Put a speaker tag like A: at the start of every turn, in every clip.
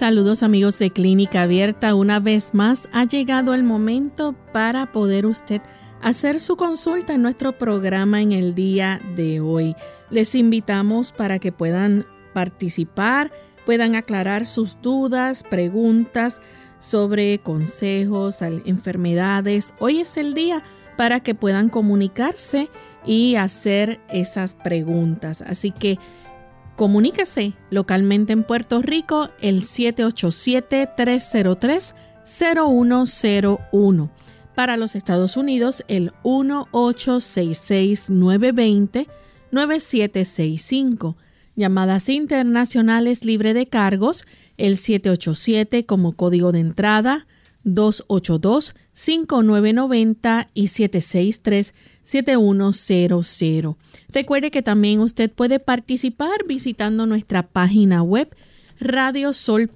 A: Saludos amigos de Clínica Abierta. Una vez más ha llegado el momento para poder usted hacer su consulta en nuestro programa en el día de hoy. Les invitamos para que puedan participar, puedan aclarar sus dudas, preguntas sobre consejos, enfermedades. Hoy es el día para que puedan comunicarse y hacer esas preguntas. Así que Comuníquese localmente en Puerto Rico el 787-303-0101. Para los Estados Unidos el 1866-920-9765. Llamadas internacionales libre de cargos el 787 como código de entrada 282-5990 y 763 7100. Recuerde que también usted puede participar visitando nuestra página web radiosol.org.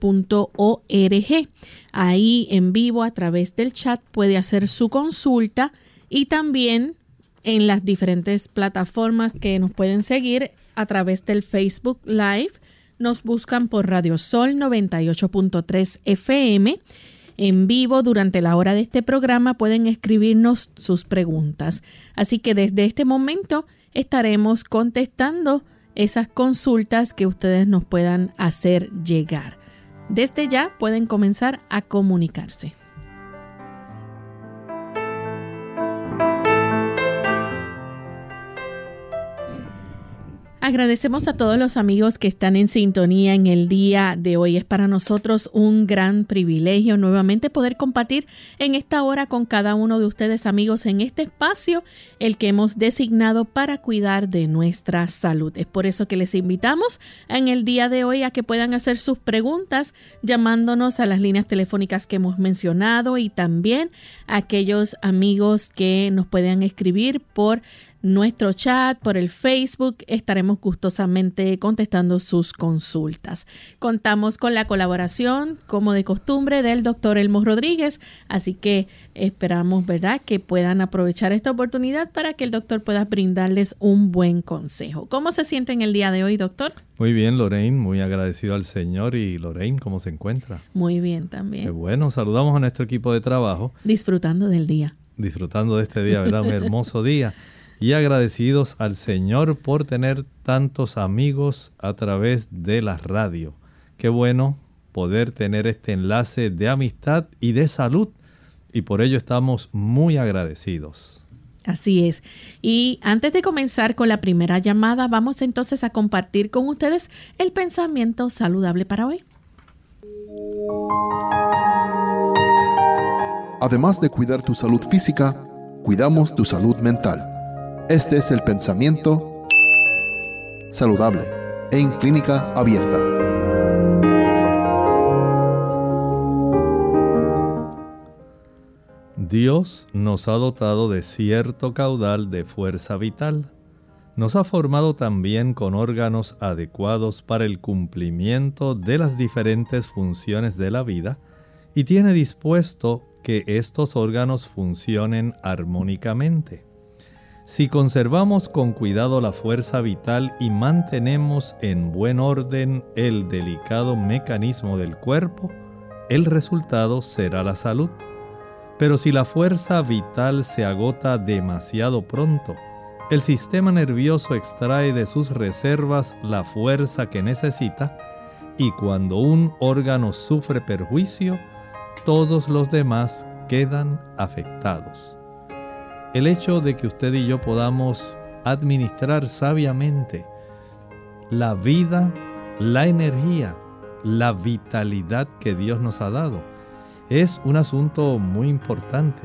A: Ahí en vivo a través del chat puede hacer su consulta y también en las diferentes plataformas que nos pueden seguir a través del Facebook Live. Nos buscan por Radio Sol 98.3 FM en vivo durante la hora de este programa pueden escribirnos sus preguntas. Así que desde este momento estaremos contestando esas consultas que ustedes nos puedan hacer llegar. Desde ya pueden comenzar a comunicarse. Agradecemos a todos los amigos que están en sintonía en el día de hoy. Es para nosotros un gran privilegio nuevamente poder compartir en esta hora con cada uno de ustedes amigos en este espacio el que hemos designado para cuidar de nuestra salud. Es por eso que les invitamos en el día de hoy a que puedan hacer sus preguntas llamándonos a las líneas telefónicas que hemos mencionado y también a aquellos amigos que nos puedan escribir por nuestro chat, por el Facebook. Estaremos gustosamente contestando sus consultas. Contamos con la colaboración, como de costumbre, del doctor Elmo Rodríguez, así que esperamos, ¿verdad?, que puedan aprovechar esta oportunidad para que el doctor pueda brindarles un buen consejo. ¿Cómo se siente en el día de hoy, doctor?
B: Muy bien, Lorraine, muy agradecido al Señor. Y Lorraine, ¿cómo se encuentra?
A: Muy bien también.
B: Qué bueno, saludamos a nuestro equipo de trabajo.
A: Disfrutando del día.
B: Disfrutando de este día, ¿verdad? Un hermoso día y agradecidos al Señor por tener tantos amigos a través de la radio. Qué bueno poder tener este enlace de amistad y de salud y por ello estamos muy agradecidos.
A: Así es. Y antes de comenzar con la primera llamada, vamos entonces a compartir con ustedes el pensamiento saludable para hoy.
C: Además de cuidar tu salud física, cuidamos tu salud mental. Este es el pensamiento saludable en clínica abierta.
B: Dios nos ha dotado de cierto caudal de fuerza vital. Nos ha formado también con órganos adecuados para el cumplimiento de las diferentes funciones de la vida y tiene dispuesto que estos órganos funcionen armónicamente. Si conservamos con cuidado la fuerza vital y mantenemos en buen orden el delicado mecanismo del cuerpo, el resultado será la salud. Pero si la fuerza vital se agota demasiado pronto, el sistema nervioso extrae de sus reservas la fuerza que necesita y cuando un órgano sufre perjuicio, todos los demás quedan afectados. El hecho de que usted y yo podamos administrar sabiamente la vida, la energía, la vitalidad que Dios nos ha dado, es un asunto muy importante.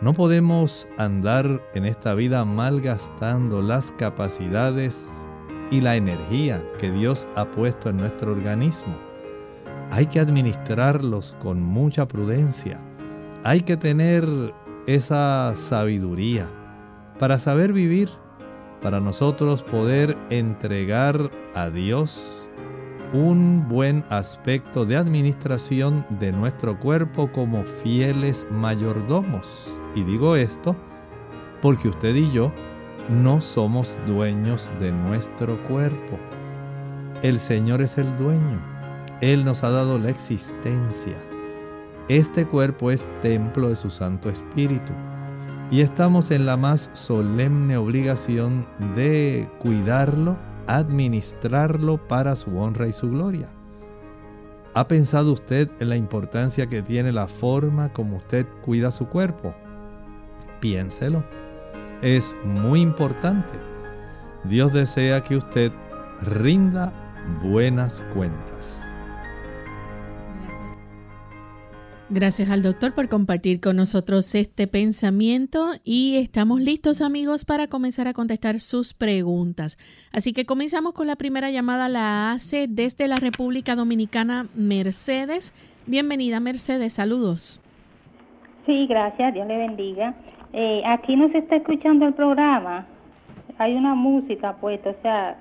B: No podemos andar en esta vida malgastando las capacidades y la energía que Dios ha puesto en nuestro organismo. Hay que administrarlos con mucha prudencia. Hay que tener esa sabiduría para saber vivir, para nosotros poder entregar a Dios un buen aspecto de administración de nuestro cuerpo como fieles mayordomos. Y digo esto porque usted y yo no somos dueños de nuestro cuerpo. El Señor es el dueño. Él nos ha dado la existencia. Este cuerpo es templo de su Santo Espíritu. Y estamos en la más solemne obligación de cuidarlo, administrarlo para su honra y su gloria. ¿Ha pensado usted en la importancia que tiene la forma como usted cuida su cuerpo? Piénselo. Es muy importante. Dios desea que usted rinda buenas cuentas.
A: Gracias al doctor por compartir con nosotros este pensamiento y estamos listos amigos para comenzar a contestar sus preguntas. Así que comenzamos con la primera llamada, la hace desde la República Dominicana Mercedes. Bienvenida Mercedes, saludos.
D: Sí, gracias, Dios le bendiga. Eh, aquí no se está escuchando el programa, hay una música puesta, o sea,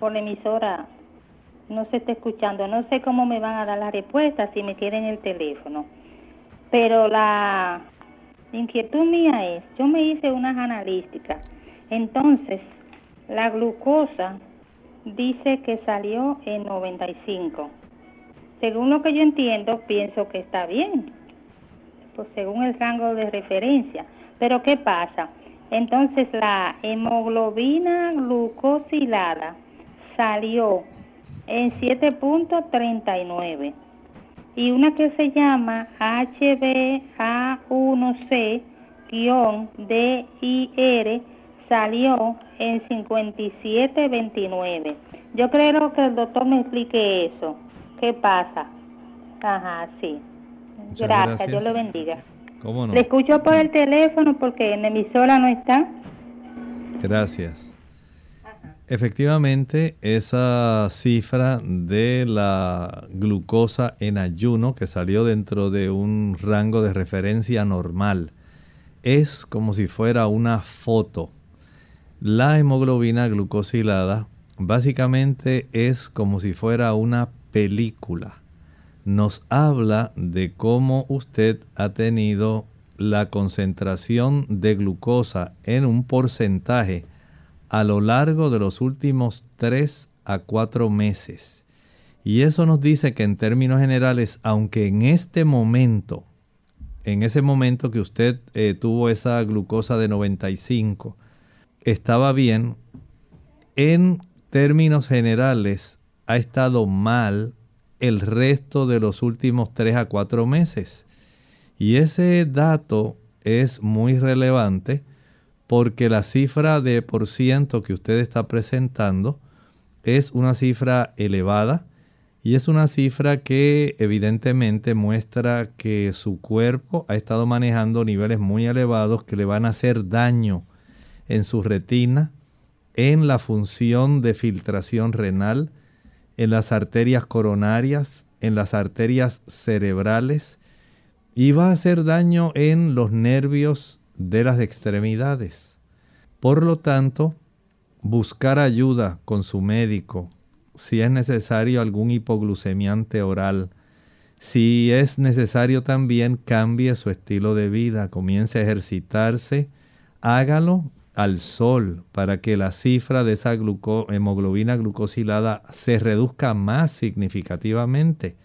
D: por la emisora no se está escuchando. No sé cómo me van a dar la respuesta si me quieren el teléfono. Pero la inquietud mía es, yo me hice unas analíticas, entonces la glucosa dice que salió en 95. Según lo que yo entiendo, pienso que está bien, pues según el rango de referencia. Pero ¿qué pasa? Entonces la hemoglobina glucosilada salió en 7.39 y una que se llama HbA1c-DIR salió en 5729. Yo creo que el doctor me explique eso. ¿Qué pasa? Ajá, sí. Gracias, Dios lo bendiga. ¿Cómo no? Le escucho por el teléfono porque en emisora no está.
B: Gracias. Efectivamente, esa cifra de la glucosa en ayuno que salió dentro de un rango de referencia normal es como si fuera una foto. La hemoglobina glucosilada básicamente es como si fuera una película. Nos habla de cómo usted ha tenido la concentración de glucosa en un porcentaje a lo largo de los últimos 3 a 4 meses. Y eso nos dice que en términos generales, aunque en este momento, en ese momento que usted eh, tuvo esa glucosa de 95, estaba bien, en términos generales ha estado mal el resto de los últimos 3 a 4 meses. Y ese dato es muy relevante porque la cifra de por ciento que usted está presentando es una cifra elevada y es una cifra que evidentemente muestra que su cuerpo ha estado manejando niveles muy elevados que le van a hacer daño en su retina, en la función de filtración renal, en las arterias coronarias, en las arterias cerebrales y va a hacer daño en los nervios de las extremidades. Por lo tanto, buscar ayuda con su médico, si es necesario algún hipoglucemiante oral, si es necesario también cambie su estilo de vida, comience a ejercitarse, hágalo al sol para que la cifra de esa hemoglobina glucosilada se reduzca más significativamente.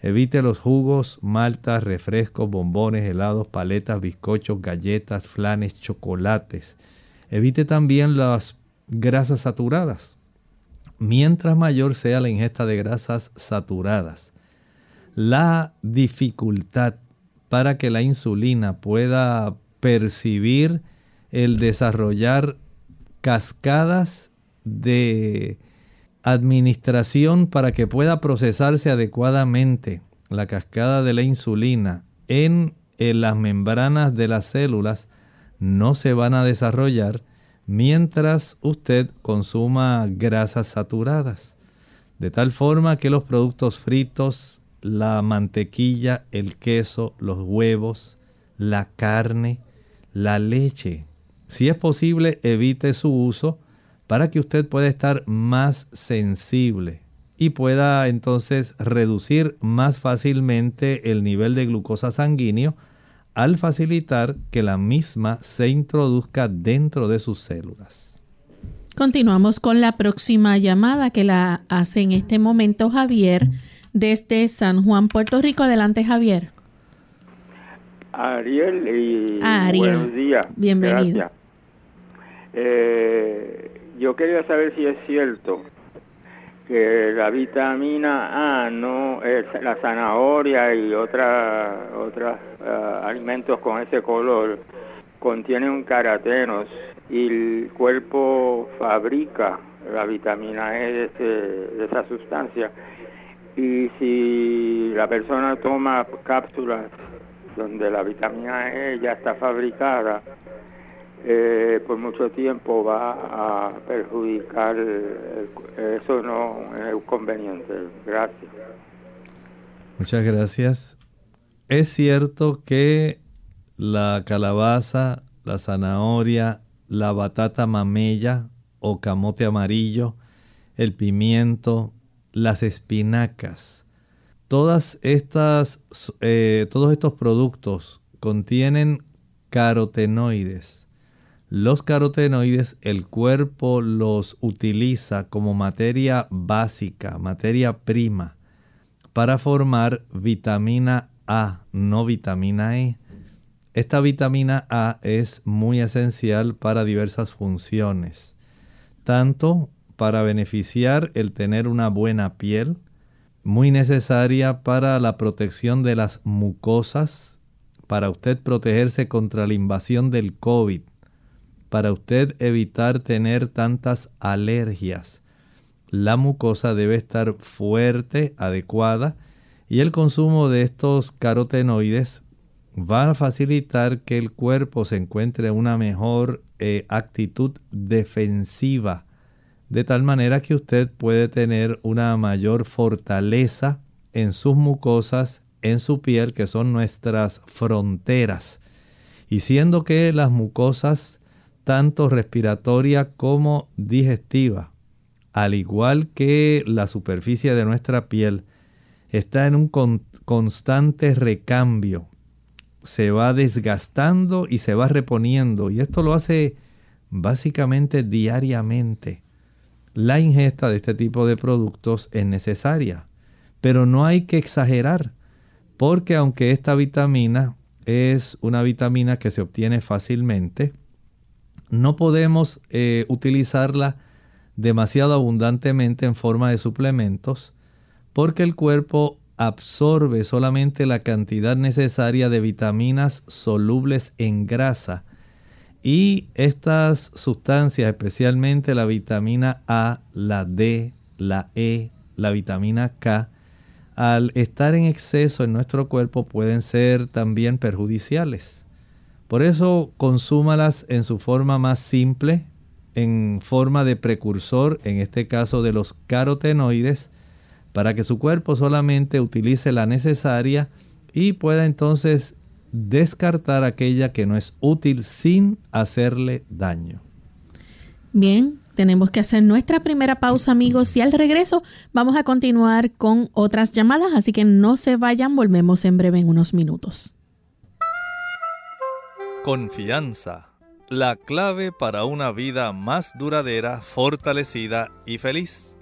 B: Evite los jugos, maltas, refrescos, bombones, helados, paletas, bizcochos, galletas, flanes, chocolates. Evite también las grasas saturadas. Mientras mayor sea la ingesta de grasas saturadas, la dificultad para que la insulina pueda percibir el desarrollar cascadas de administración para que pueda procesarse adecuadamente la cascada de la insulina en las membranas de las células no se van a desarrollar mientras usted consuma grasas saturadas. De tal forma que los productos fritos, la mantequilla, el queso, los huevos, la carne, la leche, si es posible evite su uso para que usted pueda estar más sensible y pueda entonces reducir más fácilmente el nivel de glucosa sanguíneo al facilitar que la misma se introduzca dentro de sus células.
A: Continuamos con la próxima llamada que la hace en este momento Javier desde San Juan, Puerto Rico. Adelante, Javier.
E: Ariel y
A: ah,
E: buenos días.
A: Bienvenido.
E: Eh, yo quería saber si es cierto que la vitamina A no es la zanahoria y otras otros eh, alimentos con ese color contienen caratenos y el cuerpo fabrica la vitamina E de, esa sustancia. Y si la persona toma cápsulas donde la vitamina E ya está fabricada eh, por mucho tiempo va a perjudicar, eso no es conveniente. Gracias.
B: Muchas gracias. Es cierto que la calabaza, la zanahoria, la batata mamella o camote amarillo, el pimiento, las espinacas, todas estas, eh, todos estos productos contienen carotenoides los carotenoides el cuerpo los utiliza como materia básica, materia prima, para formar vitamina A, no vitamina E. Esta vitamina A es muy esencial para diversas funciones, tanto para beneficiar el tener una buena piel, muy necesaria para la protección de las mucosas, para usted protegerse contra la invasión del COVID, para usted evitar tener tantas alergias. La mucosa debe estar fuerte, adecuada, y el consumo de estos carotenoides va a facilitar que el cuerpo se encuentre en una mejor eh, actitud defensiva, de tal manera que usted puede tener una mayor fortaleza en sus mucosas, en su piel, que son nuestras fronteras. Y siendo que las mucosas tanto respiratoria como digestiva, al igual que la superficie de nuestra piel, está en un constante recambio. Se va desgastando y se va reponiendo. Y esto lo hace básicamente diariamente. La ingesta de este tipo de productos es necesaria. Pero no hay que exagerar. Porque aunque esta vitamina es una vitamina que se obtiene fácilmente, no podemos eh, utilizarla demasiado abundantemente en forma de suplementos porque el cuerpo absorbe solamente la cantidad necesaria de vitaminas solubles en grasa y estas sustancias, especialmente la vitamina A, la D, la E, la vitamina K, al estar en exceso en nuestro cuerpo pueden ser también perjudiciales. Por eso consúmalas en su forma más simple, en forma de precursor, en este caso de los carotenoides, para que su cuerpo solamente utilice la necesaria y pueda entonces descartar aquella que no es útil sin hacerle daño.
A: Bien, tenemos que hacer nuestra primera pausa amigos y al regreso vamos a continuar con otras llamadas, así que no se vayan, volvemos en breve en unos minutos.
B: Confianza, la clave para una vida más duradera, fortalecida y feliz.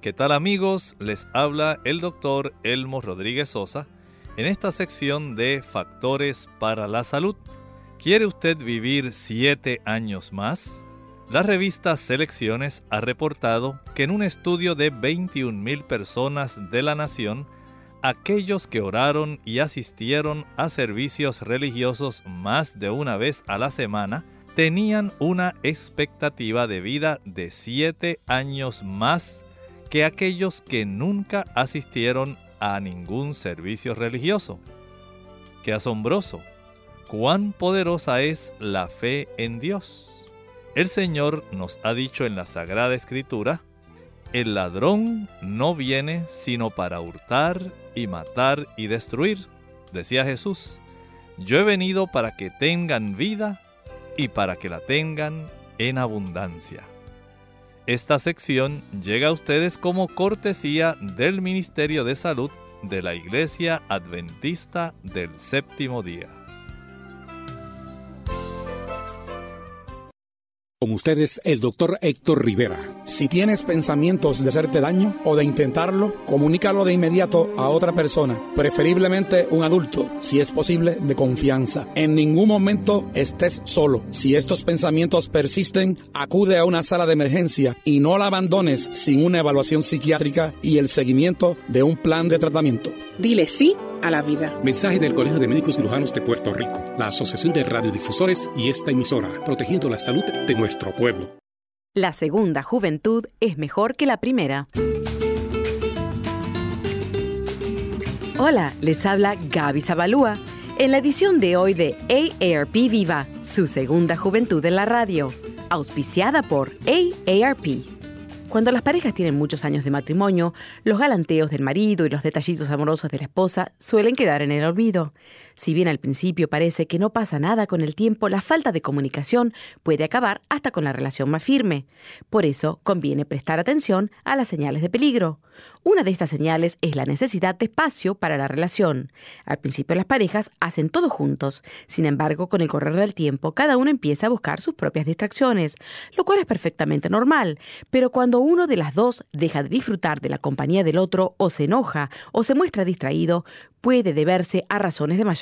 B: ¿Qué tal amigos? Les habla el doctor Elmo Rodríguez Sosa en esta sección de Factores para la Salud. ¿Quiere usted vivir siete años más? La revista Selecciones ha reportado que en un estudio de 21 mil personas de la nación, aquellos que oraron y asistieron a servicios religiosos más de una vez a la semana tenían una expectativa de vida de siete años más que aquellos que nunca asistieron a ningún servicio religioso. Qué asombroso. cuán poderosa es la fe en Dios. El Señor nos ha dicho en la Sagrada Escritura, el ladrón no viene sino para hurtar y matar y destruir, decía Jesús. Yo he venido para que tengan vida y para que la tengan en abundancia. Esta sección llega a ustedes como cortesía del Ministerio de Salud de la Iglesia Adventista del Séptimo Día.
F: Con ustedes, el doctor Héctor Rivera. Si tienes pensamientos de hacerte daño o de intentarlo, comunícalo de inmediato a otra persona, preferiblemente un adulto, si es posible, de confianza. En ningún momento estés solo. Si estos pensamientos persisten, acude a una sala de emergencia y no la abandones sin una evaluación psiquiátrica y el seguimiento de un plan de tratamiento.
G: Dile sí a la vida.
F: Mensaje del Colegio de Médicos Cirujanos de Puerto Rico, la Asociación de Radiodifusores y esta emisora, protegiendo la salud de nuestro pueblo.
H: La segunda juventud es mejor que la primera. Hola, les habla Gaby Zabalúa en la edición de hoy de AARP Viva, su segunda juventud en la radio, auspiciada por AARP. Cuando las parejas tienen muchos años de matrimonio, los galanteos del marido y los detallitos amorosos de la esposa suelen quedar en el olvido. Si bien al principio parece que no pasa nada con el tiempo, la falta de comunicación puede acabar hasta con la relación más firme. Por eso conviene prestar atención a las señales de peligro. Una de estas señales es la necesidad de espacio para la relación. Al principio las parejas hacen todo juntos, sin embargo con el correr del tiempo cada uno empieza a buscar sus propias distracciones, lo cual es perfectamente normal, pero cuando uno de las dos deja de disfrutar de la compañía del otro o se enoja o se muestra distraído, puede deberse a razones de mayor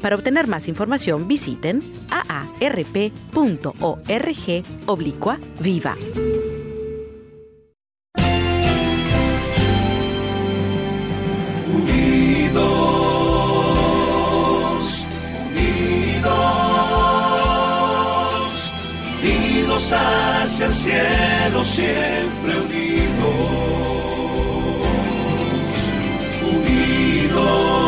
H: Para obtener más información visiten aarp.org oblicua viva.
I: Unidos, unidos, unidos hacia el cielo, siempre unidos. Unidos,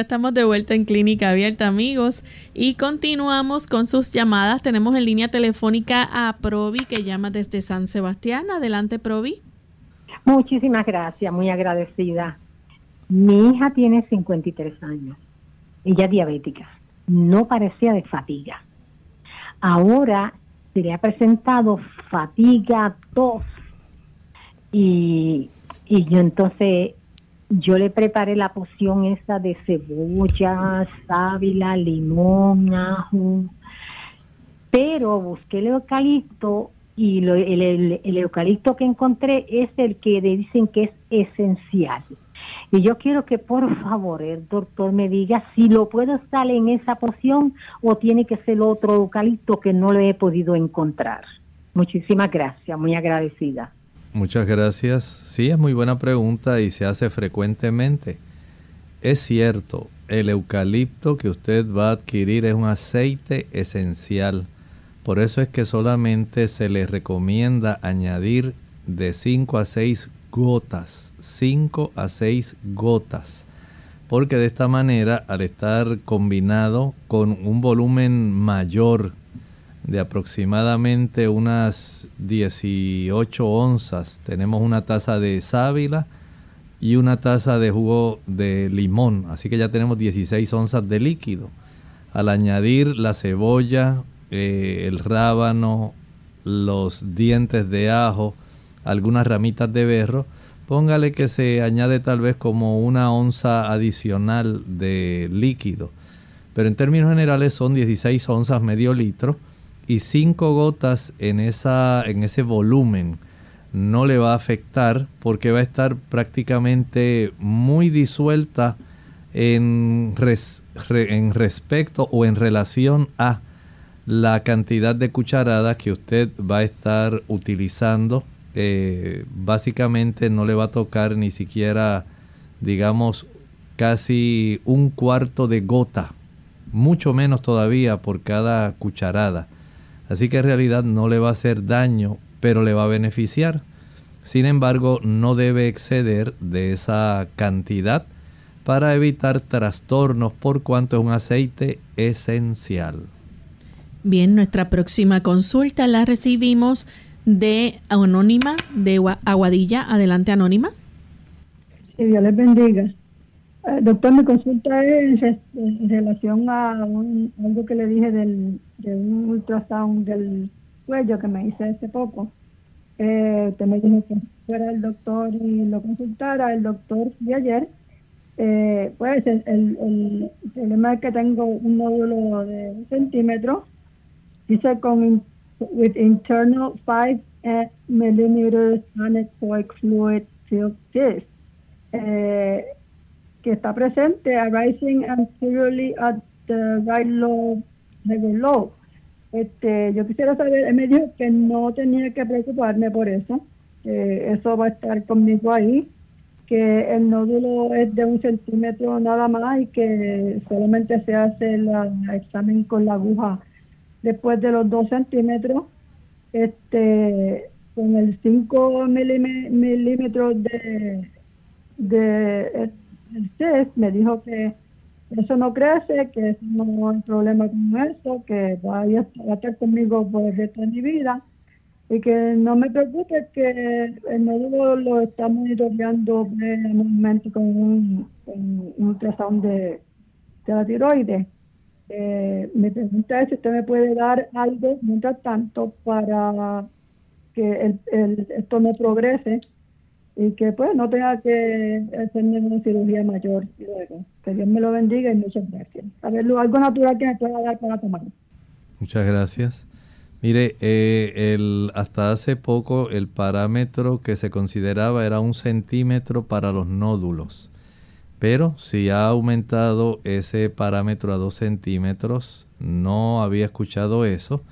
A: Estamos de vuelta en Clínica Abierta, amigos, y continuamos con sus llamadas. Tenemos en línea telefónica a Provi, que llama desde San Sebastián. Adelante, Provi.
J: Muchísimas gracias, muy agradecida. Mi hija tiene 53 años. Ella es diabética. No parecía de fatiga. Ahora se le ha presentado fatiga, tos. Y, y yo entonces yo le preparé la poción esa de cebolla, sábila, limón, ajo, pero busqué el eucalipto y el, eucalipto que encontré es el que dicen que es esencial. Y yo quiero que por favor el doctor me diga si lo puedo estar en esa poción o tiene que ser otro eucalipto que no lo he podido encontrar. Muchísimas gracias, muy agradecida.
B: Muchas gracias. Sí, es muy buena pregunta y se hace frecuentemente. Es cierto, el eucalipto que usted va a adquirir es un aceite esencial. Por eso es que solamente se le recomienda añadir de 5 a 6 gotas. 5 a 6 gotas. Porque de esta manera, al estar combinado con un volumen mayor de aproximadamente unas 18 onzas. Tenemos una taza de sábila, y una taza de jugo de limón. Así que ya tenemos 16 onzas de líquido. Al añadir la cebolla, eh, el rábano, los dientes de ajo, algunas ramitas de berro, póngale que se añade tal vez como una onza adicional de líquido. Pero en términos generales son 16 onzas medio litro y 5 gotas en, esa, en ese volumen no le va a afectar porque va a estar prácticamente muy disuelta en, en respecto o en relación a la cantidad de cucharadas que usted va a estar utilizando. Eh, básicamente no le va a tocar ni siquiera, digamos, casi un cuarto de gota, mucho menos todavía por cada cucharada. Así que en realidad no le va a hacer daño, pero le va a beneficiar. Sin embargo, no debe exceder de esa cantidad para evitar trastornos por cuanto es un aceite esencial.
A: Bien, nuestra próxima consulta la recibimos de Anónima, de Aguadilla. Adelante, Anónima.
K: Que Dios les bendiga. Eh, doctor, mi consulta es en relación a algo que le dije del, de un ultrasound del cuello que me hice hace poco. Eh, usted me dijo que fuera el doctor y lo consultara. El doctor de ayer, eh, pues el, el, problema es que tengo un módulo de un centímetro Dice con with internal 5 millimeters anechoic fluid filled disc, eh, que está presente arising anteriorly at the right lobe, lobe. Este, yo quisiera saber, él me dijo que no tenía que preocuparme por eso, que eso va a estar conmigo ahí, que el nódulo es de un centímetro nada más y que solamente se hace el examen con la aguja después de los 2 centímetros, este, con el 5 milímetros de, de el test, me dijo que eso no crece, que no hay problema con eso, que vaya a estar conmigo por el resto de mi vida y que no me preocupe que el nódulo lo está monitoreando momento con un, un ultrasound de, de la tiroides. Eh, me pregunta si usted me puede dar algo mientras tanto para que el, esto no progrese y que pues no tenga que hacerme una cirugía mayor luego. Que Dios me lo bendiga y muchas gracias. A ver, algo natural que me pueda dar para tomar.
B: Muchas gracias. Mire, eh, el, hasta hace poco el parámetro que se consideraba era un centímetro para los nódulos. Pero si ha aumentado ese parámetro a 2 centímetros, no había escuchado eso.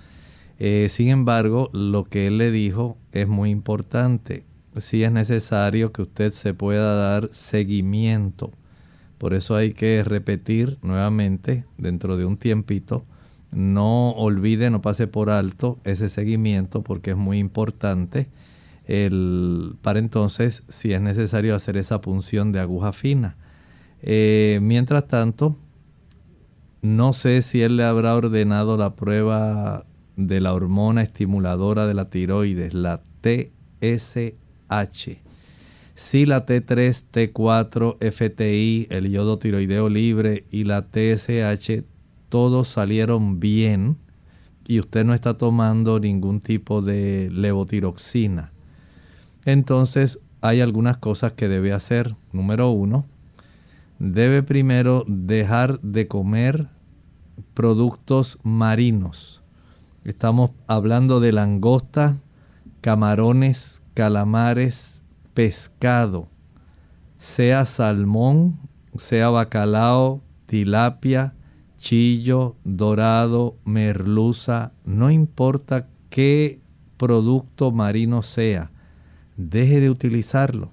B: Eh, sin embargo, lo que él le dijo es muy importante. Si es necesario que usted se pueda dar seguimiento. Por eso hay que repetir nuevamente dentro de un tiempito. No olvide, no pase por alto ese seguimiento porque es muy importante. El, para entonces, si es necesario hacer esa punción de aguja fina. Eh, mientras tanto, no sé si él le habrá ordenado la prueba de la hormona estimuladora de la tiroides, la TSH. Si la T3, T4, FTI, el yodo tiroideo libre y la TSH, todos salieron bien y usted no está tomando ningún tipo de levotiroxina. Entonces hay algunas cosas que debe hacer. Número uno, debe primero dejar de comer productos marinos. Estamos hablando de langosta, camarones, calamares, pescado, sea salmón, sea bacalao, tilapia, chillo, dorado, merluza, no importa qué producto marino sea, deje de utilizarlo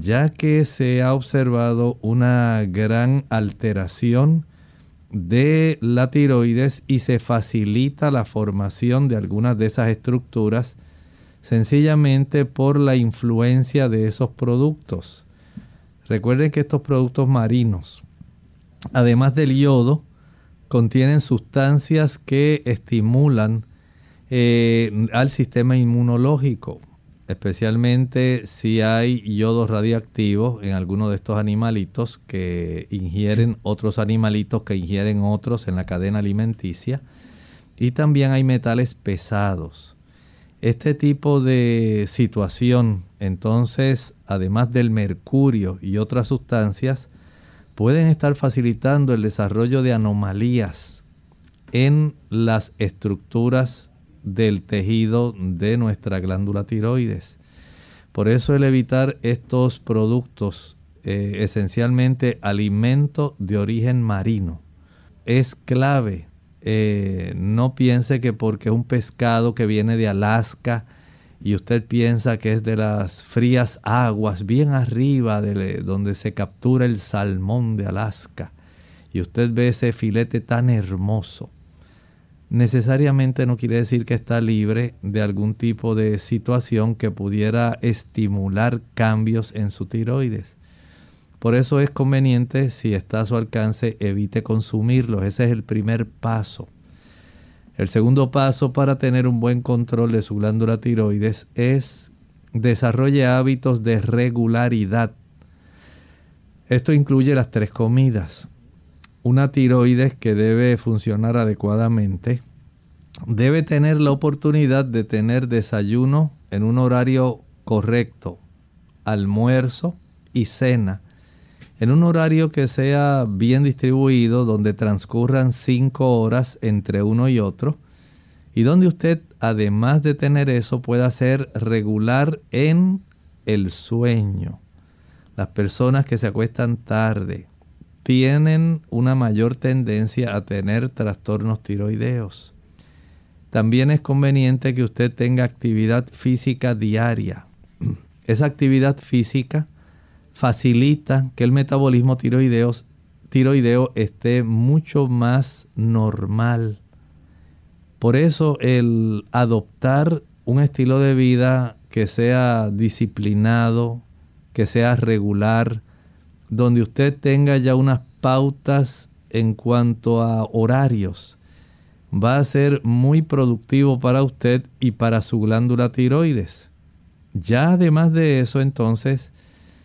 B: ya que se ha observado una gran alteración de la tiroides y se facilita la formación de algunas de esas estructuras sencillamente por la influencia de esos productos. Recuerden que estos productos marinos, además del yodo, contienen sustancias que estimulan eh, al sistema inmunológico. especialmente si hay yodo radioactivo en alguno de estos animalitos que ingieren otros animalitos que ingieren otros en la cadena alimenticia. Y también hay metales pesados. Este tipo de situación, entonces, además del mercurio y otras sustancias, pueden estar facilitando el desarrollo de anomalías en las estructuras del tejido de nuestra glándula tiroides. Por eso el evitar estos productos, eh, esencialmente alimento de origen marino, es clave. Eh, no piense que porque un pescado que viene de Alaska y usted piensa que es de las frías aguas bien arriba de donde se captura el salmón de Alaska y usted ve ese filete tan hermoso necesariamente no quiere decir que está libre de algún tipo de situación que pudiera estimular cambios en su tiroides. Por eso es conveniente, si está a su alcance, evite consumirlos. Ese es el primer paso. El segundo paso para tener un buen control de su glándula tiroides es desarrolle hábitos de regularidad. Esto incluye las tres comidas una tiroides que debe funcionar adecuadamente debe tener la oportunidad de tener desayuno en un horario correcto, almuerzo y cena, en un horario que sea bien distribuido, donde transcurran cinco horas entre uno y otro, y donde usted, además de tener eso, pueda ser regular en el sueño. Las personas que se acuestan tarde, tienen una mayor tendencia a tener trastornos tiroideos. También es conveniente que usted tenga actividad física diaria. Esa actividad física facilita que el metabolismo tiroideo, tiroideo esté mucho más normal. Por eso el adoptar un estilo de vida que sea disciplinado, que sea regular, donde usted tenga ya unas pautas en cuanto a horarios, va a ser muy productivo para usted y para su glándula tiroides. Ya además de eso, entonces,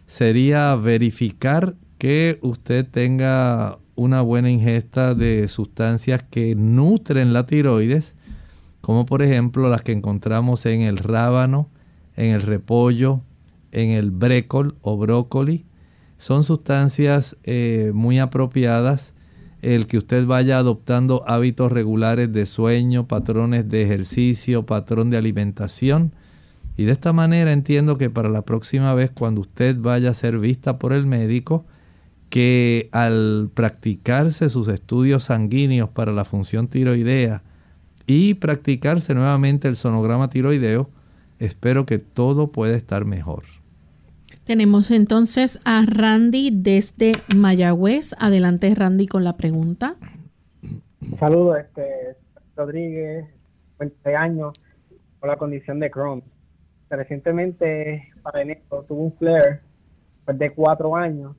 B: sería verificar que usted tenga una buena ingesta de sustancias que nutren la tiroides, como por ejemplo las que encontramos en el rábano, en el repollo, en el brécol o brócoli, son sustancias eh, muy apropiadas el que usted vaya adoptando hábitos regulares de sueño, patrones de ejercicio, patrón de alimentación. Y de esta manera entiendo que para la próxima vez cuando usted vaya a ser vista por el médico, que al practicarse sus estudios sanguíneos para la función tiroidea y practicarse nuevamente el sonograma tiroideo, espero que todo pueda estar mejor.
A: Tenemos entonces a Randy desde Mayagüez. Adelante, Randy, con la pregunta.
L: Saludos, este, Rodríguez, 20 años, con la condición de Crohn. Recientemente, para enero, tuve un flare pues, de cuatro años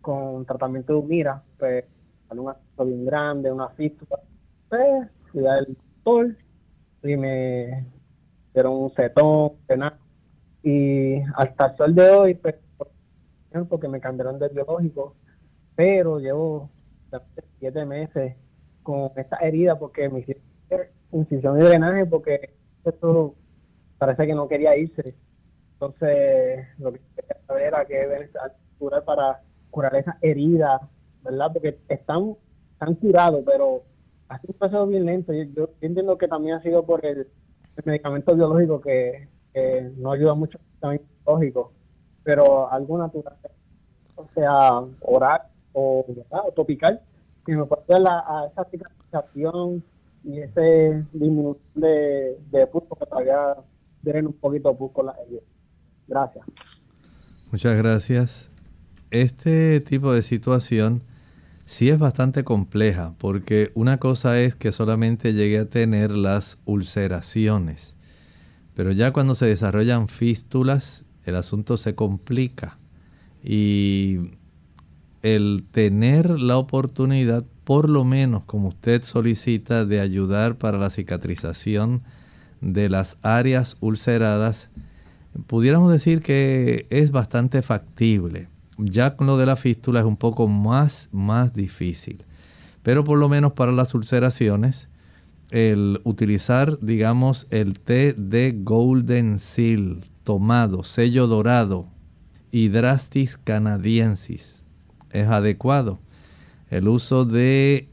L: con tratamiento de Humira, pues, un asunto bien grande, una fístula. Pues, fui al doctor y me dieron un cetón, y hasta el sol de hoy, pues, porque me cambiaron de biológico, pero llevo siete meses con esta herida porque me hicieron incisión y drenaje porque esto parece que no quería irse. Entonces, lo que quería saber era qué curar para curar esa herida, ¿verdad? Porque están, están curados, pero ha sido un proceso bien lento. Yo, yo entiendo que también ha sido por el medicamento biológico que no ayuda mucho también lógico, pero algo natural, o sea, oral o, o topical, que me puede dar a esa cicatrización y ese disminución de, de que todavía tienen un poquito la Gracias.
B: Muchas gracias. Este tipo de situación sí es bastante compleja porque una cosa es que solamente llegue a tener las ulceraciones pero ya cuando se desarrollan fístulas, el asunto se complica. Y el tener la oportunidad, por lo menos como usted solicita, de ayudar para la cicatrización de las áreas ulceradas, pudiéramos decir que es bastante factible. Ya con lo de la fístula es un poco más, más difícil. Pero por lo menos para las ulceraciones, el utilizar, digamos, el té de Golden Seal, tomado, sello dorado, Hydrastis canadiensis, es adecuado. El uso de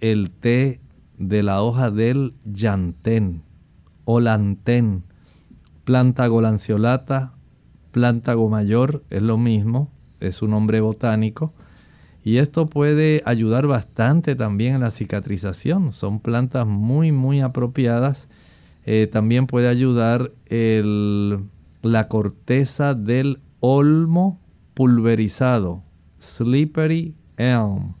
B: el té de la hoja del llantén o lantén, planta golanciolata, plántago mayor, es lo mismo, es un nombre botánico. Y esto puede ayudar bastante también en la cicatrización. Son plantas muy, muy apropiadas. Eh, también puede ayudar la corteza del olmo pulverizado, slippery elm.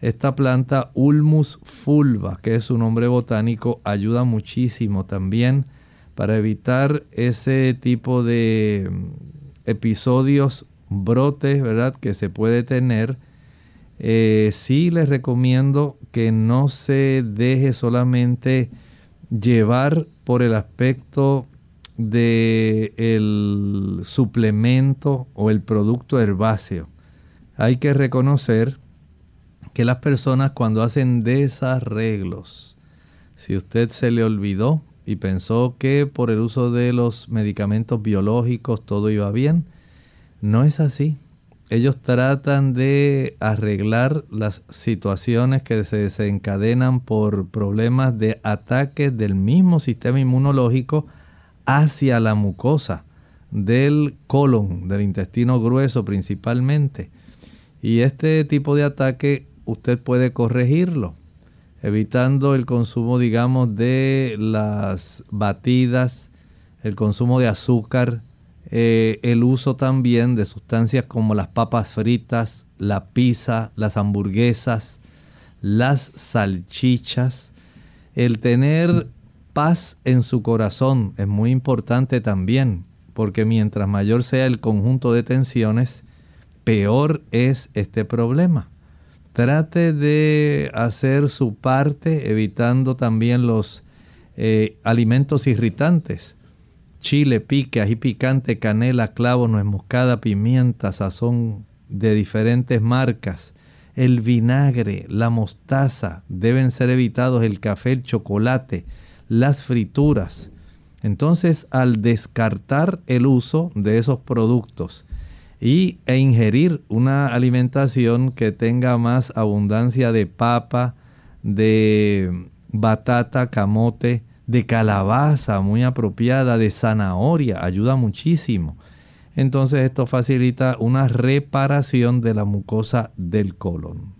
B: Esta planta Ulmus fulva, que es su nombre botánico, ayuda muchísimo también para evitar ese tipo de mm, episodios, brotes, ¿verdad? Que se puede tener. Eh, sí les recomiendo que no se deje solamente llevar por el aspecto de suplemento o el producto herbáceo. Hay que reconocer que las personas cuando hacen desarreglos, si usted se le olvidó y pensó que por el uso de los medicamentos biológicos todo iba bien, no es así. Ellos tratan de arreglar las situaciones que se desencadenan por problemas de ataques del mismo sistema inmunológico hacia la mucosa del colon, del intestino grueso principalmente. Y este tipo de ataque usted puede corregirlo, evitando el consumo, digamos, de las batidas, el consumo de azúcar, eh, el uso también de sustancias como las papas fritas, la pizza, las hamburguesas, las salchichas, el tener paz en su corazón es muy importante también, porque mientras mayor sea el conjunto de tensiones, peor es este problema. Trate de hacer su parte evitando también los eh, alimentos irritantes. Chile, pique, ají picante, canela, clavo, nuez moscada, pimienta, sazón de diferentes marcas. El vinagre, la mostaza, deben ser evitados el café, el chocolate, las frituras. Entonces, al descartar el uso de esos productos y, e ingerir una alimentación que tenga más abundancia de papa, de batata, camote, de calabaza muy apropiada, de zanahoria, ayuda muchísimo. Entonces esto facilita una reparación de la mucosa del colon.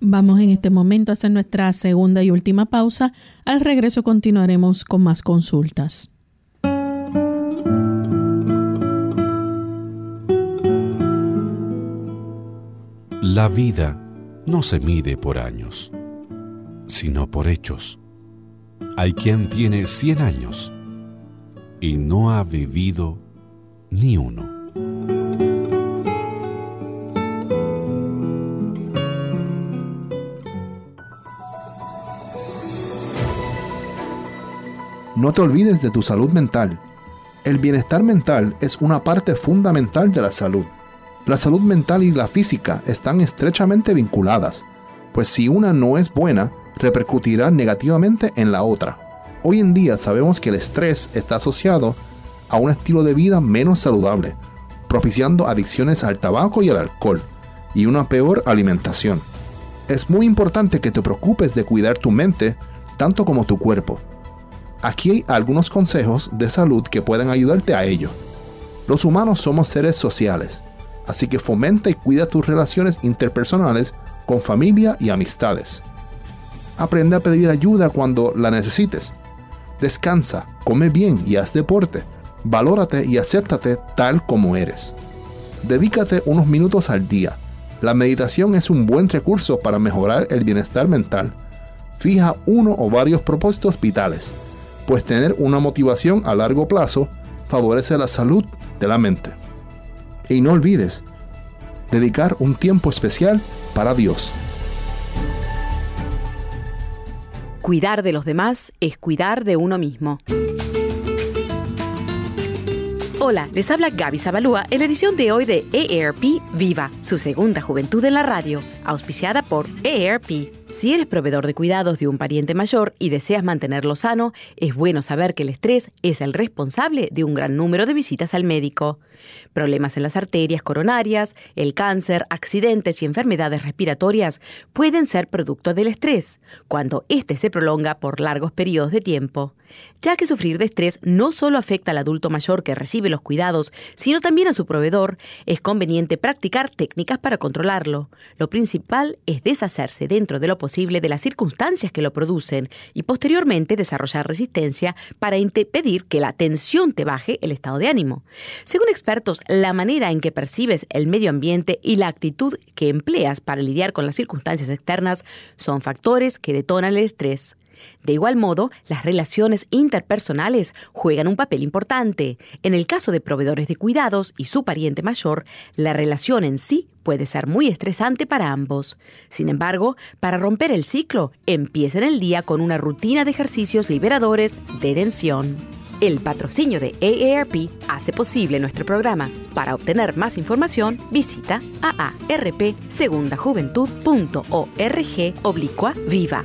A: Vamos en este momento a hacer nuestra segunda y última pausa. Al regreso continuaremos con más consultas.
M: La vida no se mide por años, sino por hechos. Hay quien tiene 100 años y no ha vivido ni uno.
C: No te olvides de tu salud mental. El bienestar mental es una parte fundamental de la salud. La salud mental y la física están estrechamente vinculadas, pues si una no es buena, repercutirá negativamente en la otra. Hoy en día sabemos que el estrés está asociado a un estilo de vida menos saludable, propiciando adicciones al tabaco y al alcohol, y una peor alimentación. Es muy importante que te preocupes de cuidar tu mente tanto como tu cuerpo. Aquí hay algunos consejos de salud que pueden ayudarte a ello. Los humanos somos seres sociales, así que fomenta y cuida tus relaciones interpersonales con familia y amistades. Aprende a pedir ayuda cuando la necesites. Descansa, come bien y haz deporte. Valórate y acéptate tal como eres. Dedícate unos minutos al día. La meditación es un buen recurso para mejorar el bienestar mental. Fija uno o varios propósitos vitales pues tener una motivación a largo plazo favorece la salud de la mente. Y no olvides dedicar un tiempo especial para Dios.
H: Cuidar de los demás es cuidar de uno mismo. Hola, les habla Gaby Zabalúa en la edición de hoy de EARP Viva, su segunda juventud en la radio, auspiciada por EARP. Si eres proveedor de cuidados de un pariente mayor y deseas mantenerlo sano, es bueno saber que el estrés es el responsable de un gran número de visitas al médico. Problemas en las arterias coronarias, el cáncer, accidentes y enfermedades respiratorias pueden ser producto del estrés, cuando éste se prolonga por largos periodos de tiempo ya que sufrir de estrés no solo afecta al adulto mayor que recibe los cuidados, sino también a su proveedor, es conveniente practicar técnicas para controlarlo. Lo principal es deshacerse dentro de lo posible de las circunstancias que lo producen y posteriormente desarrollar resistencia para impedir que la tensión te baje el estado de ánimo. Según expertos, la manera en que percibes el medio ambiente y la actitud que empleas para lidiar con las circunstancias externas son factores que detonan el estrés. De igual modo, las relaciones interpersonales juegan un papel importante. En el caso de proveedores de cuidados y su pariente mayor, la relación en sí puede ser muy estresante para ambos. Sin embargo, para romper el ciclo, empiecen el día con una rutina de ejercicios liberadores de tensión. El patrocinio de AARP hace posible nuestro programa. Para obtener más información, visita aarpsegundajuventud.org oblicua viva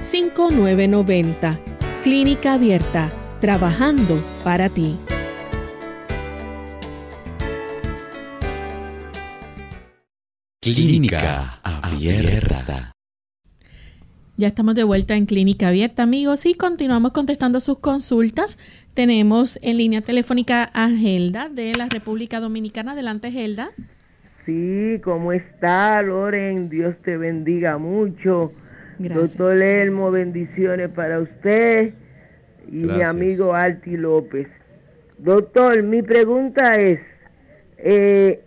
A: 5990. Clínica Abierta, trabajando para ti.
N: Clínica Abierta.
A: Ya estamos de vuelta en Clínica Abierta, amigos, y continuamos contestando sus consultas. Tenemos en línea telefónica a Gelda de la República Dominicana. Adelante, Gelda.
O: Sí, ¿cómo está, Loren? Dios te bendiga mucho. Doctor Elmo, bendiciones para usted y mi amigo Alti López. Doctor, mi pregunta es, eh,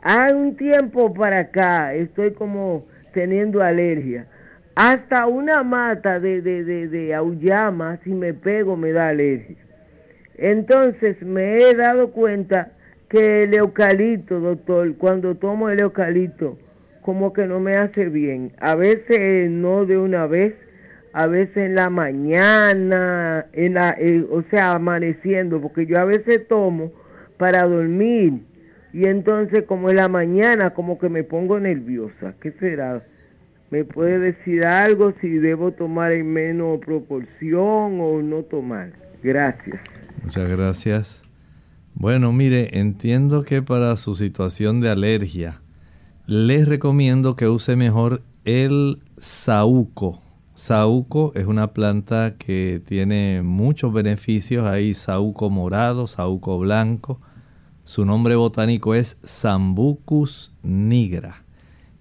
O: hay un tiempo para acá, estoy como teniendo alergia. Hasta una mata de, de, de, de auyama, si me pego, me da alergia. Entonces me he dado cuenta que el eucalipto, doctor, cuando tomo el eucalipto, como que no me hace bien. A veces no de una vez, a veces en la mañana, en la, eh, o sea, amaneciendo, porque yo a veces tomo para dormir y entonces como en la mañana como que me pongo nerviosa. ¿Qué será? ¿Me puede decir algo si debo tomar en menos proporción o no tomar? Gracias.
B: Muchas gracias. Bueno, mire, entiendo que para su situación de alergia, les recomiendo que use mejor el saúco. Saúco es una planta que tiene muchos beneficios. Hay saúco morado, saúco blanco. Su nombre botánico es Sambucus nigra.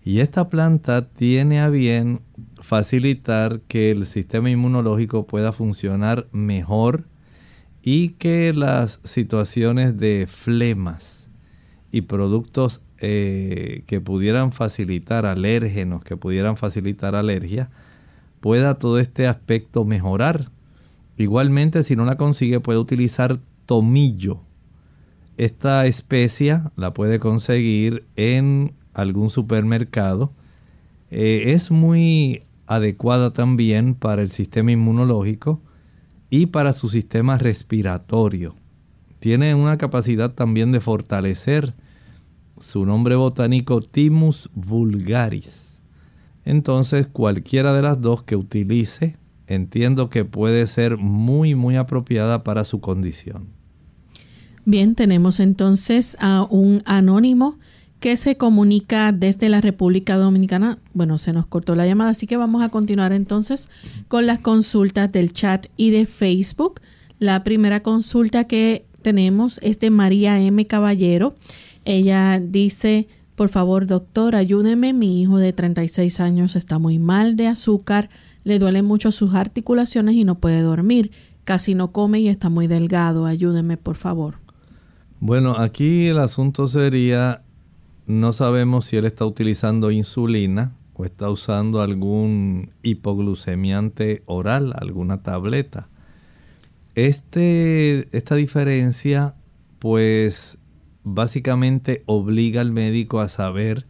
B: Y esta planta tiene a bien facilitar que el sistema inmunológico pueda funcionar mejor y que las situaciones de flemas y productos eh, que pudieran facilitar alérgenos, que pudieran facilitar alergia, pueda todo este aspecto mejorar. Igualmente, si no la consigue, puede utilizar tomillo. Esta especia la puede conseguir en algún supermercado. Eh, es muy adecuada también para el sistema inmunológico y para su sistema respiratorio. Tiene una capacidad también de fortalecer su nombre botánico Timus vulgaris. Entonces cualquiera de las dos que utilice entiendo que puede ser muy muy apropiada para su condición.
A: Bien, tenemos entonces a un anónimo que se comunica desde la República Dominicana. Bueno, se nos cortó la llamada, así que vamos a continuar entonces con las consultas del chat y de Facebook. La primera consulta que tenemos es de María M. Caballero. Ella dice, por favor, doctor, ayúdeme, mi hijo de 36 años está muy mal de azúcar, le duelen mucho sus articulaciones y no puede dormir. casi no come y está muy delgado. Ayúdeme, por favor.
B: Bueno, aquí el asunto sería, no sabemos si él está utilizando insulina o está usando algún hipoglucemiante oral, alguna tableta. Este, esta diferencia, pues básicamente obliga al médico a saber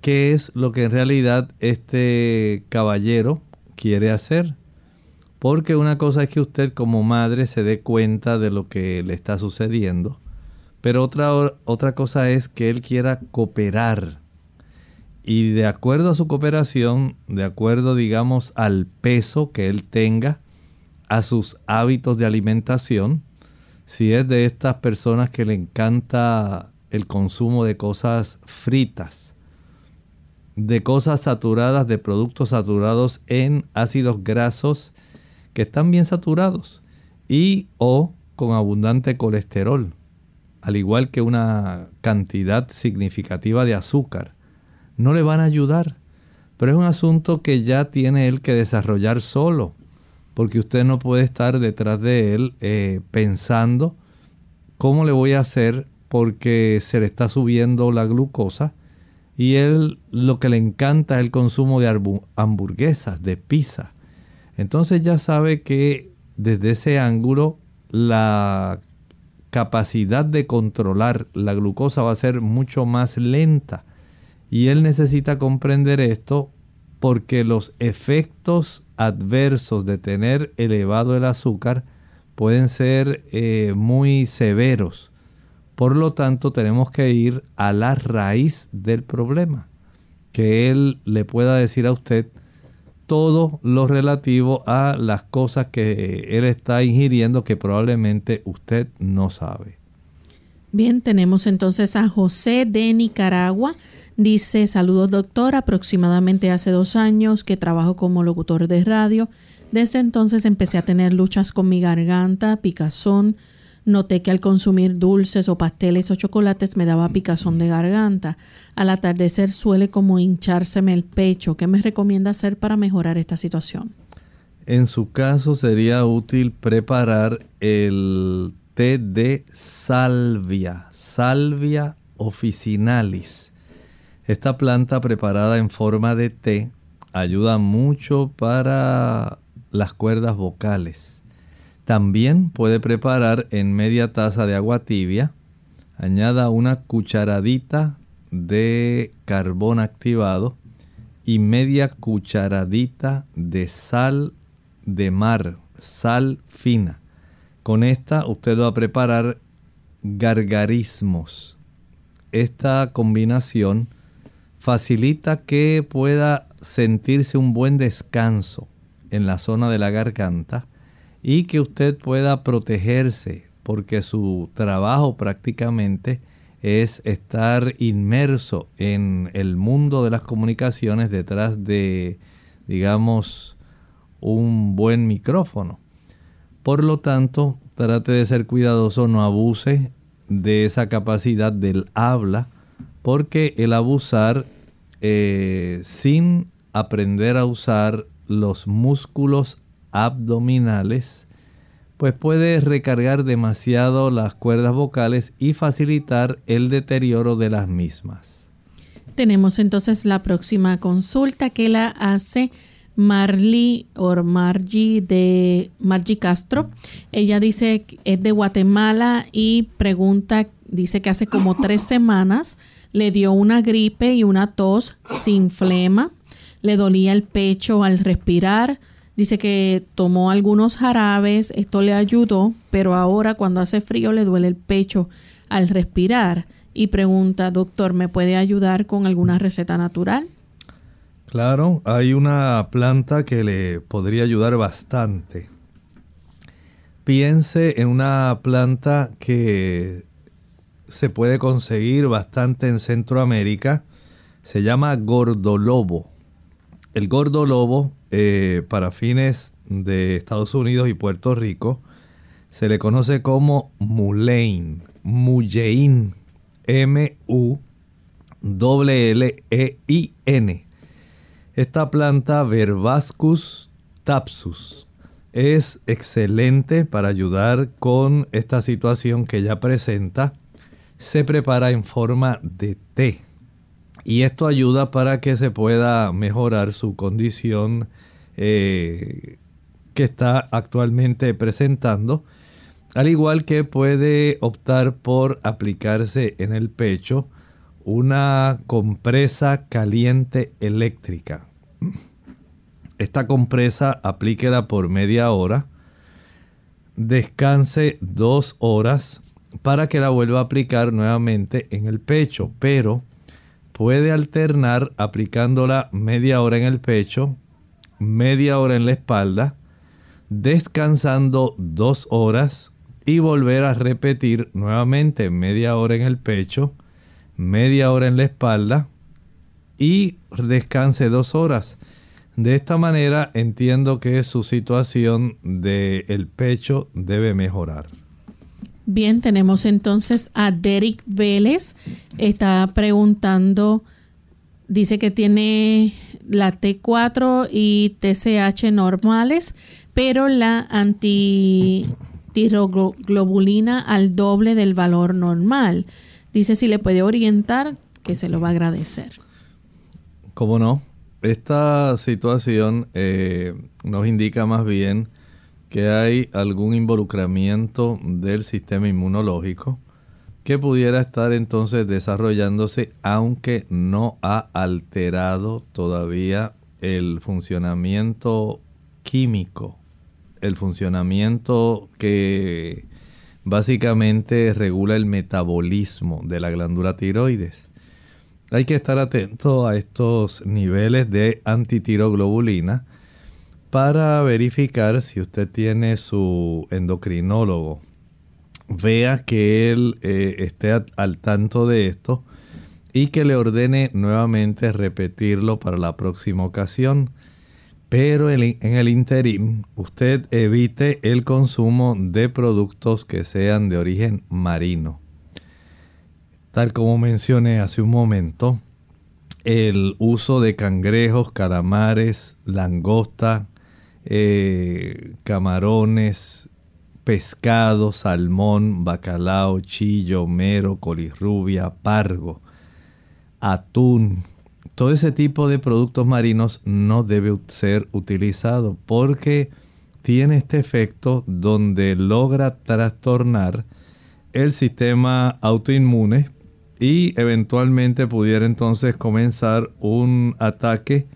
B: qué es lo que en realidad este caballero quiere hacer. Porque una cosa es que usted como madre se dé cuenta de lo que le está sucediendo, pero otra, otra cosa es que él quiera cooperar. Y de acuerdo a su cooperación, de acuerdo digamos al peso que él tenga, a sus hábitos de alimentación, si es de estas personas que le encanta el consumo de cosas fritas, de cosas saturadas, de productos saturados en ácidos grasos que están bien saturados y o con abundante colesterol, al igual que una cantidad significativa de azúcar, no le van a ayudar. Pero es un asunto que ya tiene él que desarrollar solo, porque usted no puede estar detrás de él eh, pensando cómo le voy a hacer porque se le está subiendo la glucosa y él lo que le encanta es el consumo de hamburguesas, de pizza. Entonces ya sabe que desde ese ángulo la capacidad de controlar la glucosa va a ser mucho más lenta. Y él necesita comprender esto porque los efectos adversos de tener elevado el azúcar pueden ser eh, muy severos. Por lo tanto, tenemos que ir a la raíz del problema. Que él le pueda decir a usted todo lo relativo a las cosas que él está ingiriendo que probablemente usted no sabe.
A: Bien, tenemos entonces a José de Nicaragua. Dice, saludos doctor, aproximadamente hace dos años que trabajo como locutor de radio. Desde entonces empecé a tener luchas con mi garganta, picazón, Noté que al consumir dulces o pasteles o chocolates me daba picazón de garganta. Al atardecer suele como hinchárseme el pecho. ¿Qué me recomienda hacer para mejorar esta situación?
B: En su caso sería útil preparar el té de salvia, salvia officinalis. Esta planta preparada en forma de té ayuda mucho para las cuerdas vocales también puede preparar en media taza de agua tibia. Añada una cucharadita de carbón activado y media cucharadita de sal de mar, sal fina. Con esta usted va a preparar gargarismos. Esta combinación facilita que pueda sentirse un buen descanso en la zona de la garganta y que usted pueda protegerse porque su trabajo prácticamente es estar inmerso en el mundo de las comunicaciones detrás de, digamos, un buen micrófono. Por lo tanto, trate de ser cuidadoso, no abuse de esa capacidad del habla, porque el abusar eh, sin aprender a usar los músculos abdominales, pues puede recargar demasiado las cuerdas vocales y facilitar el deterioro de las mismas.
A: Tenemos entonces la próxima consulta que la hace Marley o Margie de Margie Castro. Ella dice que es de Guatemala y pregunta, dice que hace como tres semanas le dio una gripe y una tos sin flema, le dolía el pecho al respirar, Dice que tomó algunos jarabes, esto le ayudó, pero ahora cuando hace frío le duele el pecho al respirar y pregunta, doctor, ¿me puede ayudar con alguna receta natural?
B: Claro, hay una planta que le podría ayudar bastante. Piense en una planta que se puede conseguir bastante en Centroamérica. Se llama gordolobo. El gordolobo eh, para fines de Estados Unidos y Puerto Rico, se le conoce como mullein, mullein, M-U-L-L-E-I-N. Esta planta Verbascus tapsus es excelente para ayudar con esta situación que ella presenta. Se prepara en forma de té y esto ayuda para que se pueda mejorar su condición eh, que está actualmente presentando. Al igual que puede optar por aplicarse en el pecho una compresa caliente eléctrica. Esta compresa aplíquela por media hora. Descanse dos horas para que la vuelva a aplicar nuevamente en el pecho. Pero puede alternar aplicándola media hora en el pecho, media hora en la espalda, descansando dos horas y volver a repetir nuevamente media hora en el pecho, media hora en la espalda y descanse dos horas. De esta manera entiendo que su situación del el pecho debe mejorar.
A: Bien, tenemos entonces a Derek Vélez. Está preguntando, dice que tiene la T4 y TCH normales, pero la antitiroglobulina al doble del valor normal. Dice si le puede orientar, que se lo va a agradecer.
B: ¿Cómo no? Esta situación eh, nos indica más bien que hay algún involucramiento del sistema inmunológico que pudiera estar entonces desarrollándose aunque no ha alterado todavía el funcionamiento químico, el funcionamiento que básicamente regula el metabolismo de la glándula tiroides. Hay que estar atento a estos niveles de antitiroglobulina para verificar si usted tiene su endocrinólogo. Vea que él eh, esté al tanto de esto y que le ordene nuevamente repetirlo para la próxima ocasión. Pero en el interim, usted evite el consumo de productos que sean de origen marino. Tal como mencioné hace un momento, el uso de cangrejos, calamares, langosta, eh, camarones, pescado, salmón, bacalao, chillo, mero, colirrubia, pargo, atún, todo ese tipo de productos marinos no debe ser utilizado porque tiene este efecto donde logra trastornar el sistema autoinmune y eventualmente pudiera entonces comenzar un ataque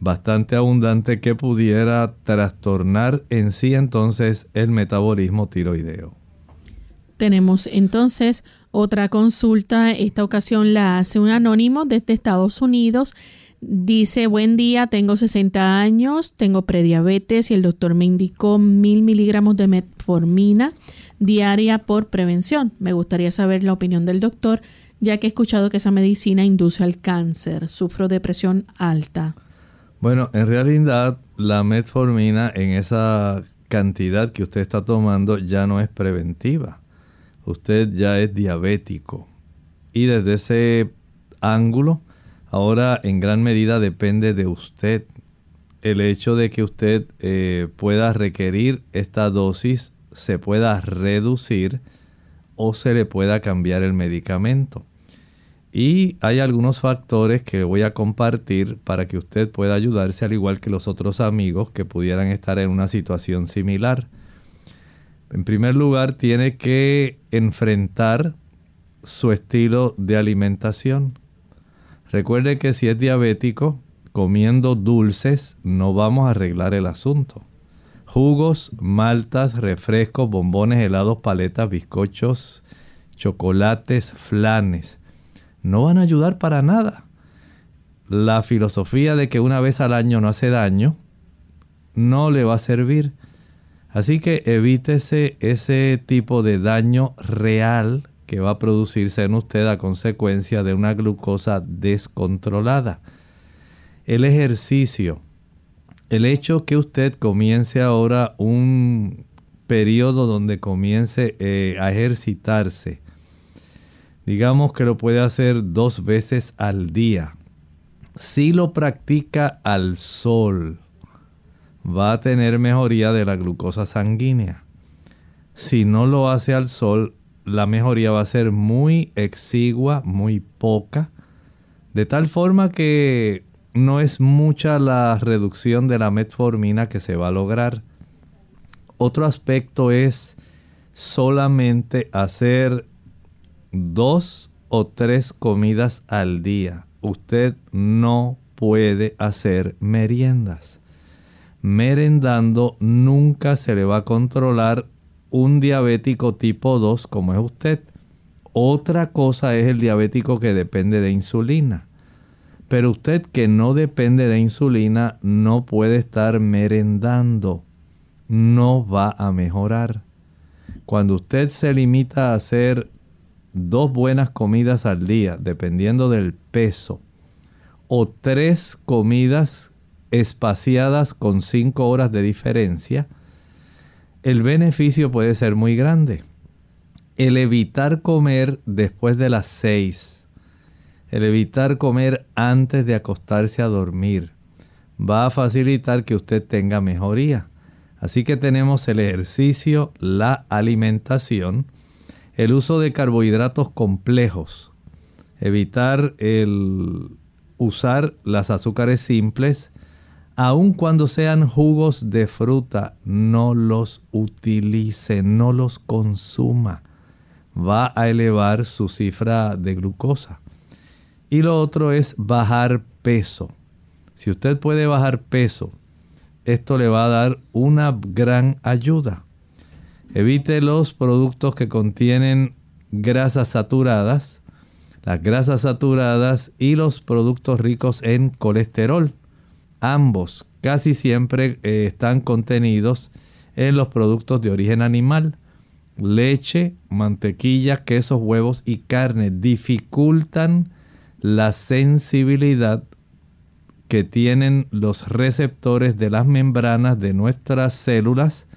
B: bastante abundante que pudiera trastornar en sí entonces el metabolismo tiroideo.
A: Tenemos entonces otra consulta, esta ocasión la hace un anónimo desde Estados Unidos. Dice, buen día, tengo 60 años, tengo prediabetes y el doctor me indicó mil miligramos de metformina diaria por prevención. Me gustaría saber la opinión del doctor ya que he escuchado que esa medicina induce al cáncer. Sufro depresión alta.
B: Bueno, en realidad la metformina en esa cantidad que usted está tomando ya no es preventiva. Usted ya es diabético. Y desde ese ángulo, ahora en gran medida depende de usted el hecho de que usted eh, pueda requerir esta dosis, se pueda reducir o se le pueda cambiar el medicamento. Y hay algunos factores que voy a compartir para que usted pueda ayudarse al igual que los otros amigos que pudieran estar en una situación similar. En primer lugar, tiene que enfrentar su estilo de alimentación. Recuerde que si es diabético, comiendo dulces no vamos a arreglar el asunto. Jugos, maltas, refrescos, bombones, helados, paletas, bizcochos, chocolates, flanes no van a ayudar para nada. La filosofía de que una vez al año no hace daño no le va a servir. Así que evítese ese tipo de daño real que va a producirse en usted a consecuencia de una glucosa descontrolada. El ejercicio, el hecho que usted comience ahora un periodo donde comience eh, a ejercitarse, digamos que lo puede hacer dos veces al día. Si lo practica al sol, va a tener mejoría de la glucosa sanguínea. Si no lo hace al sol, la mejoría va a ser muy exigua, muy poca, de tal forma que no es mucha la reducción de la metformina que se va a lograr. Otro aspecto es solamente hacer dos o tres comidas al día. Usted no puede hacer meriendas. Merendando nunca se le va a controlar un diabético tipo 2 como es usted. Otra cosa es el diabético que depende de insulina. Pero usted que no depende de insulina no puede estar merendando. No va a mejorar. Cuando usted se limita a hacer dos buenas comidas al día, dependiendo del peso, o tres comidas espaciadas con cinco horas de diferencia, el beneficio puede ser muy grande. El evitar comer después de las 6, el evitar comer antes de acostarse a dormir, va a facilitar que usted tenga mejoría. Así que tenemos el ejercicio, la alimentación, el uso de carbohidratos complejos, evitar el usar las azúcares simples, aun cuando sean jugos de fruta, no los utilice, no los consuma. Va a elevar su cifra de glucosa. Y lo otro es bajar peso. Si usted puede bajar peso, esto le va a dar una gran ayuda. Evite los productos que contienen grasas saturadas, las grasas saturadas y los productos ricos en colesterol ambos casi siempre eh, están contenidos en los productos de origen animal. Leche, mantequilla, quesos, huevos y carne dificultan la sensibilidad que tienen los receptores de las membranas de nuestras células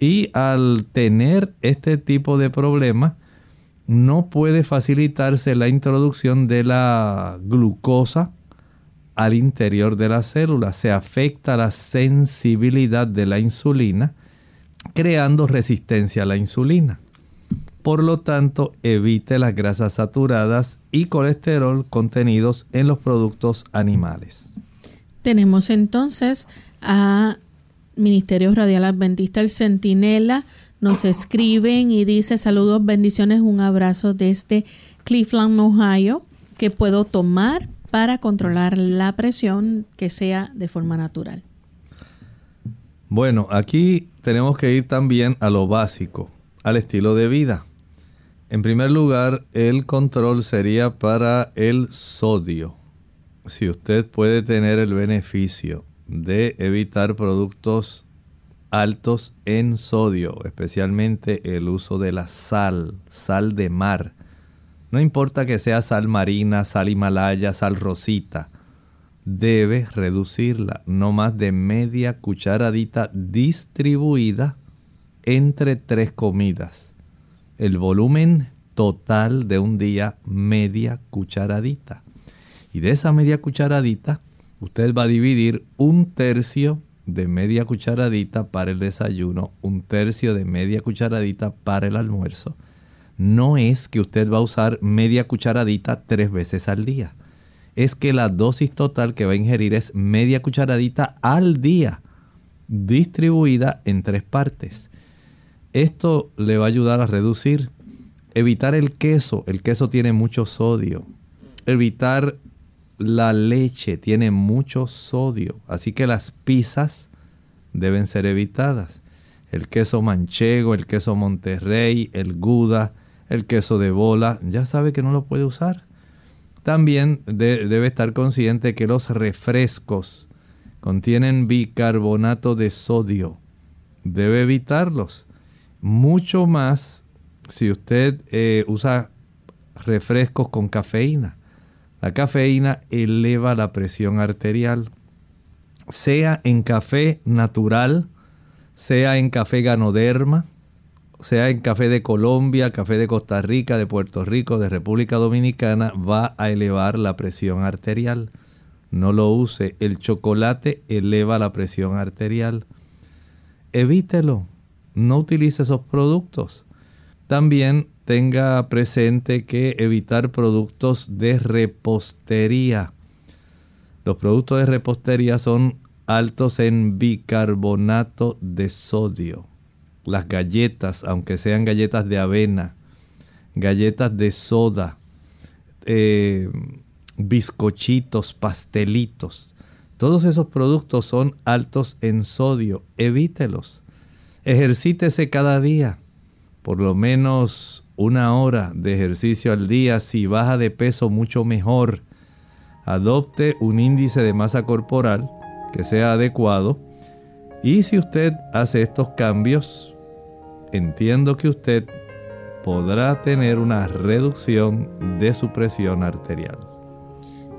B: y al tener este tipo de problema no puede facilitarse la introducción de la glucosa al interior de la célula, se afecta la sensibilidad de la insulina, creando resistencia a la insulina. Por lo tanto, evite las grasas saturadas y colesterol contenidos en los productos animales.
A: Tenemos entonces a Ministerio Radial Adventista El Centinela. Nos escriben y dice saludos, bendiciones, un abrazo desde Cleveland, Ohio, que puedo tomar para controlar la presión que sea de forma natural.
B: Bueno, aquí tenemos que ir también a lo básico, al estilo de vida. En primer lugar, el control sería para el sodio. Si usted puede tener el beneficio de evitar productos altos en sodio, especialmente el uso de la sal, sal de mar, no importa que sea sal marina, sal himalaya, sal rosita. Debe reducirla no más de media cucharadita distribuida entre tres comidas. El volumen total de un día, media cucharadita. Y de esa media cucharadita, usted va a dividir un tercio de media cucharadita para el desayuno, un tercio de media cucharadita para el almuerzo no es que usted va a usar media cucharadita tres veces al día. Es que la dosis total que va a ingerir es media cucharadita al día, distribuida en tres partes. Esto le va a ayudar a reducir, evitar el queso. El queso tiene mucho sodio. Evitar la leche tiene mucho sodio. Así que las pizzas deben ser evitadas. El queso manchego, el queso Monterrey, el Gouda, el queso de bola, ya sabe que no lo puede usar. También debe estar consciente que los refrescos contienen bicarbonato de sodio. Debe evitarlos. Mucho más si usted eh, usa refrescos con cafeína. La cafeína eleva la presión arterial. Sea en café natural, sea en café ganoderma, sea en café de Colombia, café de Costa Rica, de Puerto Rico, de República Dominicana, va a elevar la presión arterial. no lo use. El chocolate eleva la presión arterial. Evítelo. No utilice esos productos. También tenga presente que evitar productos de repostería. Los productos de repostería son altos en bicarbonato de sodio. Las galletas, aunque sean galletas de avena, galletas de soda, eh, bizcochitos, pastelitos. Todos esos productos son altos en sodio. Evítelos. Ejercítese cada día. Por lo menos una hora de ejercicio al día. Si baja de peso, mucho mejor. Adopte un índice de masa corporal que sea adecuado. Y si usted hace estos cambios, entiendo que usted podrá tener una reducción de su presión arterial.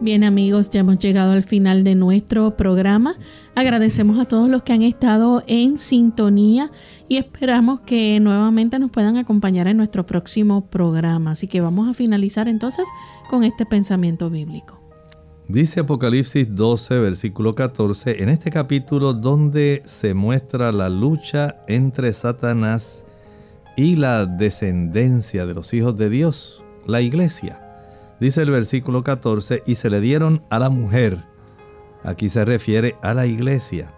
A: Bien amigos, ya hemos llegado al final de nuestro programa. Agradecemos a todos los que han estado en sintonía y esperamos que nuevamente nos puedan acompañar en nuestro próximo programa. Así que vamos a finalizar entonces con este pensamiento bíblico.
B: Dice Apocalipsis 12, versículo 14, en este capítulo donde se muestra la lucha entre Satanás y la descendencia de los hijos de Dios, la iglesia. Dice el versículo 14, y se le dieron a la mujer, aquí se refiere a la iglesia,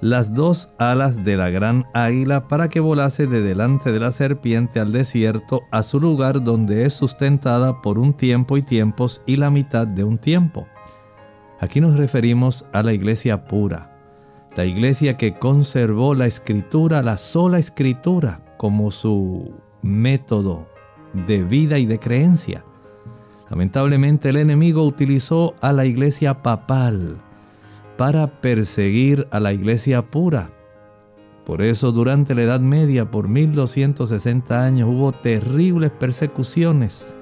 B: las dos alas de la gran águila para que volase de delante de la serpiente al desierto a su lugar donde es sustentada por un tiempo y tiempos y la mitad de un tiempo. Aquí nos referimos a la iglesia pura, la iglesia que conservó la escritura, la sola escritura, como su método de vida y de creencia. Lamentablemente el enemigo utilizó a la iglesia papal para perseguir a la iglesia pura. Por eso durante la Edad Media, por 1260 años, hubo terribles persecuciones,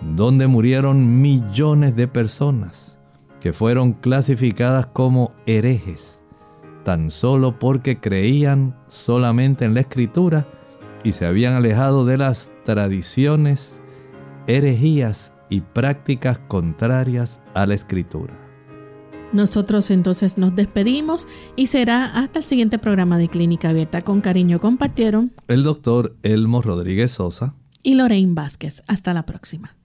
B: donde murieron millones de personas que fueron clasificadas como herejes, tan solo porque creían solamente en la escritura y se habían alejado de las tradiciones, herejías y prácticas contrarias a la escritura.
A: Nosotros entonces nos despedimos y será hasta el siguiente programa de Clínica Abierta. Con cariño compartieron
B: el doctor Elmo Rodríguez Sosa
A: y Lorraine Vázquez. Hasta la próxima.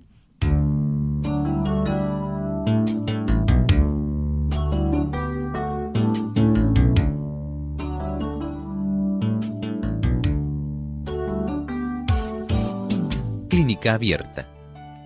N: Clínica Abierta.